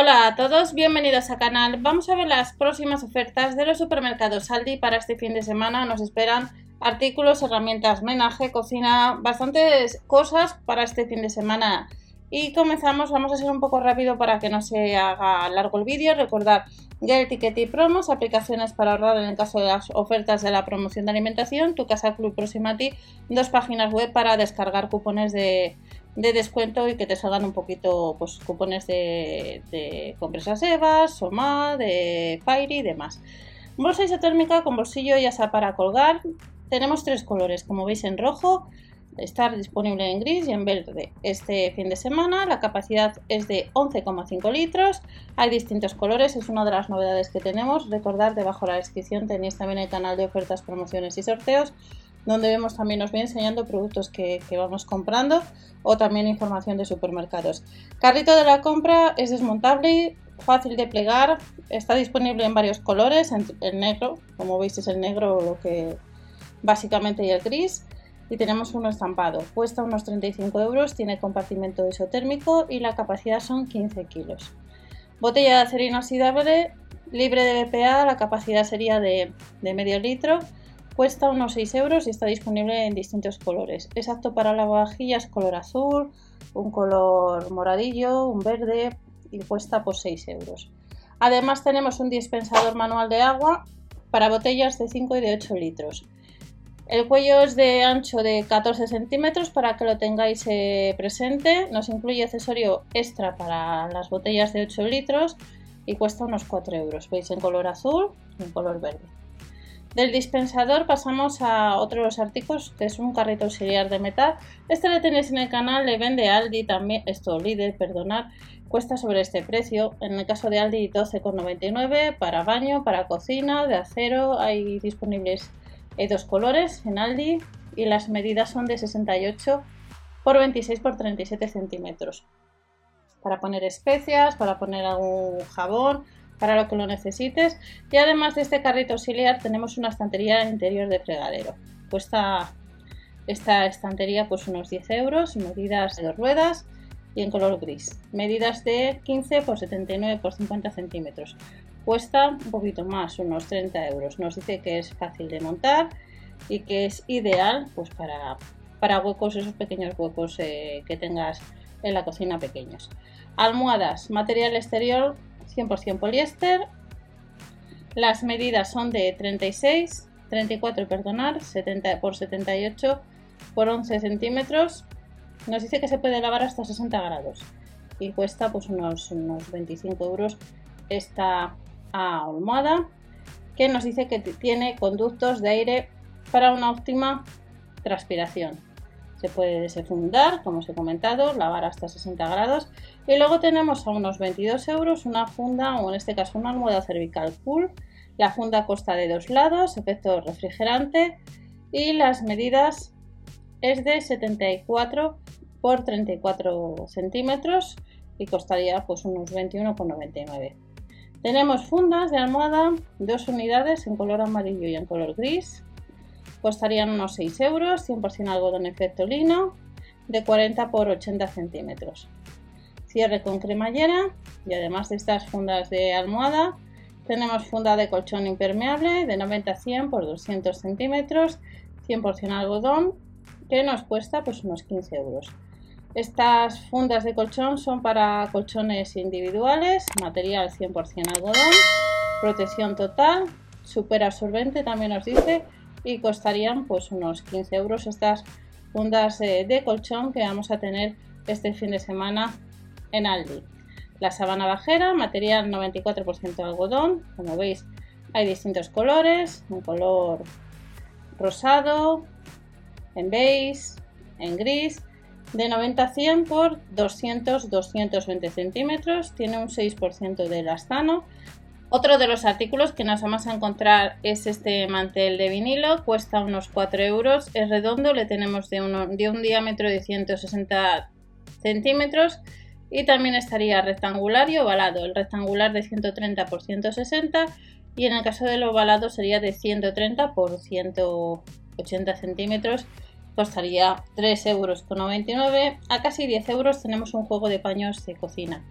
Hola a todos, bienvenidos al canal. Vamos a ver las próximas ofertas de los supermercados Aldi para este fin de semana. Nos esperan artículos, herramientas, menaje, cocina, bastantes cosas para este fin de semana. Y comenzamos, vamos a ser un poco rápido para que no se haga largo el vídeo. Recordad Get Ticket y Promos, aplicaciones para ahorrar en el caso de las ofertas de la promoción de alimentación, Tu Casa Club Próxima a ti, dos páginas web para descargar cupones de, descuento y que te salgan un poquito pues cupones de, de compresas Evas, Soma, de Fairy y demás. Bolsa isotérmica con bolsillo ya sea para colgar. Tenemos tres colores, como veis en rojo, estar disponible en gris y en verde este fin de semana. La capacidad es de 11,5 litros. Hay distintos colores, es una de las novedades que tenemos. Recordad, debajo de la descripción tenéis también el canal de ofertas, promociones y sorteos, donde vemos también os voy enseñando productos que, vamos comprando o también información de supermercados. Carrito de la compra es desmontable, fácil de plegar, está disponible en varios colores, en, el negro, como veis es el negro lo que básicamente y el gris y tenemos uno estampado. Cuesta unos 35 euros, tiene compartimento isotérmico y la capacidad son 15 kilos. Botella de acero inoxidable libre de BPA, la capacidad sería de, medio litro. Cuesta unos 6 euros y está disponible en distintos colores. Es apto para lavavajillas color azul, un color moradillo, un verde y cuesta por pues, 6 euros. Además tenemos un dispensador manual de agua para botellas de 5 y de 8 litros. El cuello es de ancho de 14 centímetros para que lo tengáis eh, presente. Nos incluye accesorio extra para las botellas de 8 litros y cuesta unos 4 euros. Veis en color azul y en color verde. Del dispensador pasamos a otros artículos, que es un carrito auxiliar de metal. Este lo tenéis en el canal, le vende Aldi también, esto líder, perdonad, cuesta sobre este precio. En el caso de Aldi 12,99 para baño, para cocina, de acero, hay disponibles hay dos colores en Aldi y las medidas son de 68 por 26 por 37 centímetros. Para poner especias, para poner algún jabón, para lo que lo necesites. Y además de este carrito auxiliar tenemos una estantería interior de fregadero. Cuesta esta estantería pues unos 10 euros, medidas de dos ruedas y en color gris. Medidas de 15 por 79 por 50 centímetros cuesta un poquito más, unos 30 euros. Nos dice que es fácil de montar y que es ideal pues para, para huecos, esos pequeños huecos eh, que tengas en la cocina pequeños. Almohadas, material exterior 100% poliéster. Las medidas son de 36, 34, perdonar, 70 por 78 por 11 centímetros. Nos dice que se puede lavar hasta 60 grados y cuesta pues unos, unos 25 euros esta a almohada que nos dice que tiene conductos de aire para una óptima transpiración. Se puede desenfundar, como os he comentado, lavar hasta 60 grados. Y luego tenemos a unos 22 euros una funda, o en este caso una almohada cervical cool. La funda consta de dos lados, efecto refrigerante. Y las medidas es de 74 por 34 centímetros y costaría pues unos 21,99. Tenemos fundas de almohada, dos unidades en color amarillo y en color gris. Costarían unos 6 euros, 100% algodón efecto lino, de 40 por 80 centímetros. Cierre con cremallera y además de estas fundas de almohada, tenemos funda de colchón impermeable de 90 a 100 por 200 centímetros, 100% algodón, que nos cuesta pues unos 15 euros. Estas fundas de colchón son para colchones individuales, material 100% algodón, protección total, super absorbente también nos dice y costarían pues unos 15 euros estas fundas eh, de colchón que vamos a tener este fin de semana en Aldi. La sabana bajera, material 94% algodón, como veis hay distintos colores, un color rosado, en beige, en gris de 90 a 100 por 200-220 centímetros, tiene un 6% de elastano. Otro de los artículos que nos vamos a encontrar es este mantel de vinilo, cuesta unos 4 euros, es redondo, le tenemos de, un diámetro de 160 centímetros y también estaría rectangular y ovalado, el rectangular de 130 por 160 y en el caso del ovalado sería de 130 por 180 centímetros costaría 3,99 euros. A casi 10 euros tenemos un juego de paños de cocina.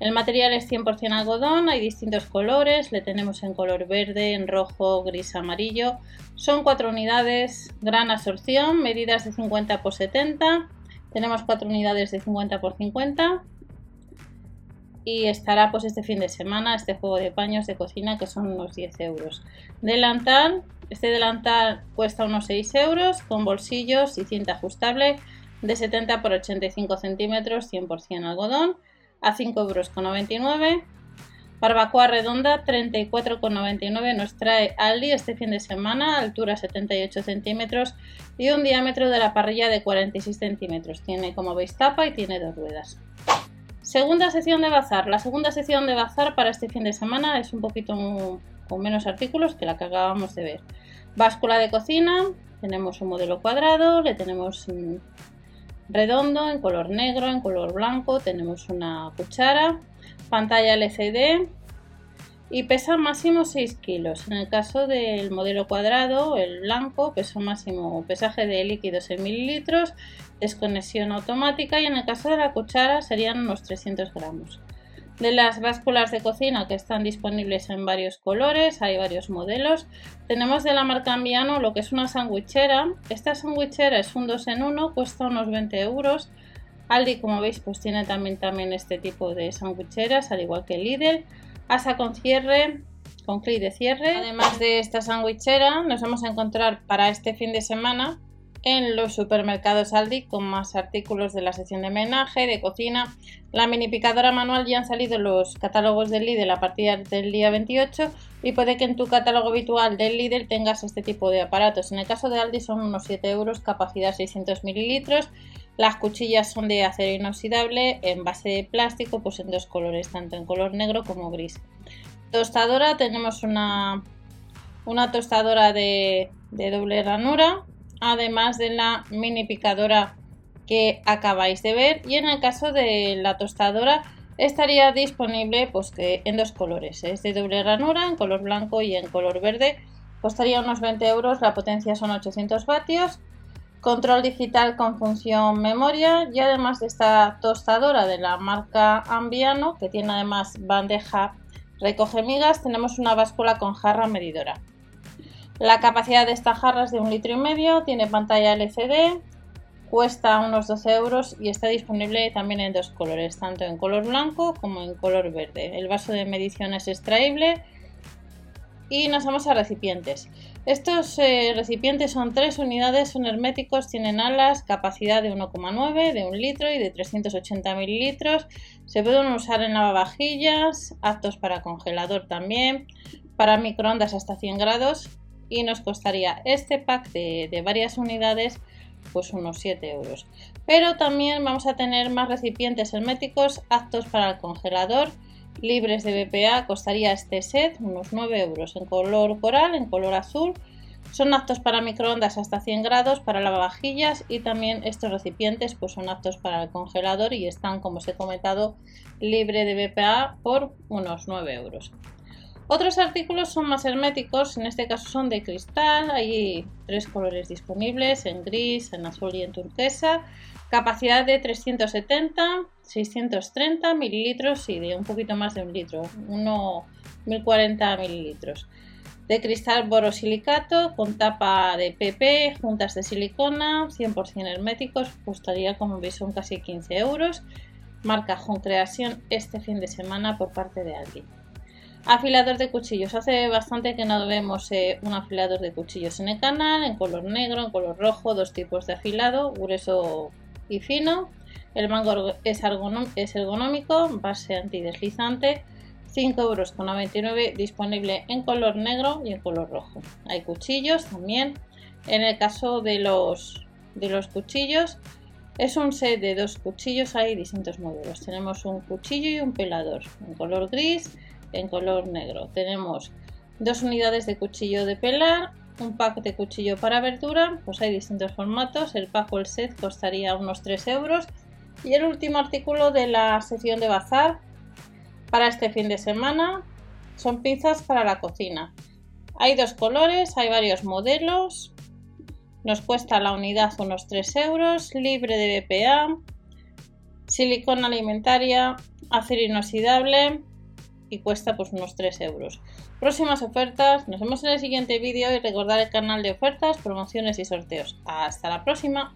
El material es 100% algodón, hay distintos colores, le tenemos en color verde, en rojo, gris, amarillo. Son cuatro unidades, gran absorción, medidas de 50 x 70. Tenemos cuatro unidades de 50 x 50 y estará pues este fin de semana este juego de paños de cocina que son unos 10 euros. Delantal, este delantal cuesta unos 6 euros con bolsillos y cinta ajustable de 70 x 85 centímetros 100% algodón a 5,99 euros. Barbacoa redonda 34,99 nos trae Aldi este fin de semana, altura 78 centímetros y un diámetro de la parrilla de 46 centímetros. Tiene como veis tapa y tiene dos ruedas. Segunda sección de bazar. La segunda sección de bazar para este fin de semana es un poquito con menos artículos que la que acabamos de ver. Báscula de cocina, tenemos un modelo cuadrado, le tenemos redondo, en color negro, en color blanco, tenemos una cuchara, pantalla LCD y pesa máximo 6 kilos. En el caso del modelo cuadrado, el blanco, peso máximo pesaje de líquidos en mililitros, desconexión automática y en el caso de la cuchara serían unos 300 gramos de las básculas de cocina que están disponibles en varios colores, hay varios modelos. Tenemos de la marca Ambiano lo que es una sandwichera. Esta sandwichera es un 2 en 1, cuesta unos 20 euros. Aldi, como veis, pues tiene también, también este tipo de sandwicheras, al igual que Lidl. Asa con cierre, con clic de cierre. Además de esta sandwichera, nos vamos a encontrar para este fin de semana en los supermercados Aldi con más artículos de la sección de menaje, de cocina. La mini picadora manual ya han salido los catálogos del Lidl a partir del día 28 y puede que en tu catálogo habitual del Lidl tengas este tipo de aparatos. En el caso de Aldi son unos 7 euros, capacidad 600 mililitros. Las cuchillas son de acero inoxidable en base de plástico, pues en dos colores, tanto en color negro como gris. Tostadora, tenemos una, una tostadora de, de doble ranura además de la mini picadora que acabáis de ver. Y en el caso de la tostadora estaría disponible pues en dos colores es de doble ranura en color blanco y en color verde. Costaría unos 20 euros la potencia son 800 vatios. Control digital con función memoria. Y además de esta tostadora de la marca Ambiano que tiene además bandeja recoge migas tenemos una báscula con jarra medidora la capacidad de esta jarra es de un litro y medio, tiene pantalla LCD, cuesta unos 12 euros y está disponible también en dos colores, tanto en color blanco como en color verde. El vaso de medición es extraíble y nos vamos a recipientes. Estos eh, recipientes son tres unidades, son herméticos, tienen alas, capacidad de 1,9, de un litro y de 380 mililitros. Se pueden usar en lavavajillas, aptos para congelador también, para microondas hasta 100 grados y nos costaría este pack de, varias unidades pues unos 7 euros. Pero también vamos a tener más recipientes herméticos aptos para el congelador, libres de BPA, costaría este set unos 9 euros en color coral, en color azul. Son aptos para microondas hasta 100 grados, para lavavajillas y también estos recipientes pues son aptos para el congelador y están, como os he comentado, libre de BPA por unos 9 euros. Otros artículos son más herméticos, en este caso son de cristal, hay tres colores disponibles, en gris, en azul y en turquesa, capacidad de 370, 630 mililitros y de un poquito más de un litro, 1040 mililitros. De cristal borosilicato con tapa de PP, juntas de silicona, 100% herméticos, costaría como veis son casi 15 euros. Marca Home Creación este fin de semana por parte de alguien. Afilador de cuchillos. Hace bastante que no vemos eh, un afilador de cuchillos en el canal, en color negro, en color rojo, dos tipos de afilado, grueso y fino. El mango es, ergonómico, base antideslizante, 5,99 euros disponible en color negro y en color rojo. Hay cuchillos también. En el caso de los, de los cuchillos, es un set de dos cuchillos, hay distintos modelos. Tenemos un cuchillo y un pelador en color gris en color negro. Tenemos dos unidades de cuchillo de pelar, un pack de cuchillo para verdura, pues hay distintos formatos, el pack o el set costaría unos 3 euros. Y el último artículo de la sección de bazar para este fin de semana son pinzas para la cocina. Hay dos colores, hay varios modelos, nos cuesta la unidad unos 3 euros, libre de BPA, silicona alimentaria, acero inoxidable y cuesta pues unos 3 euros. Próximas ofertas, nos vemos en el siguiente vídeo y recordar el canal de ofertas, promociones y sorteos. Hasta la próxima.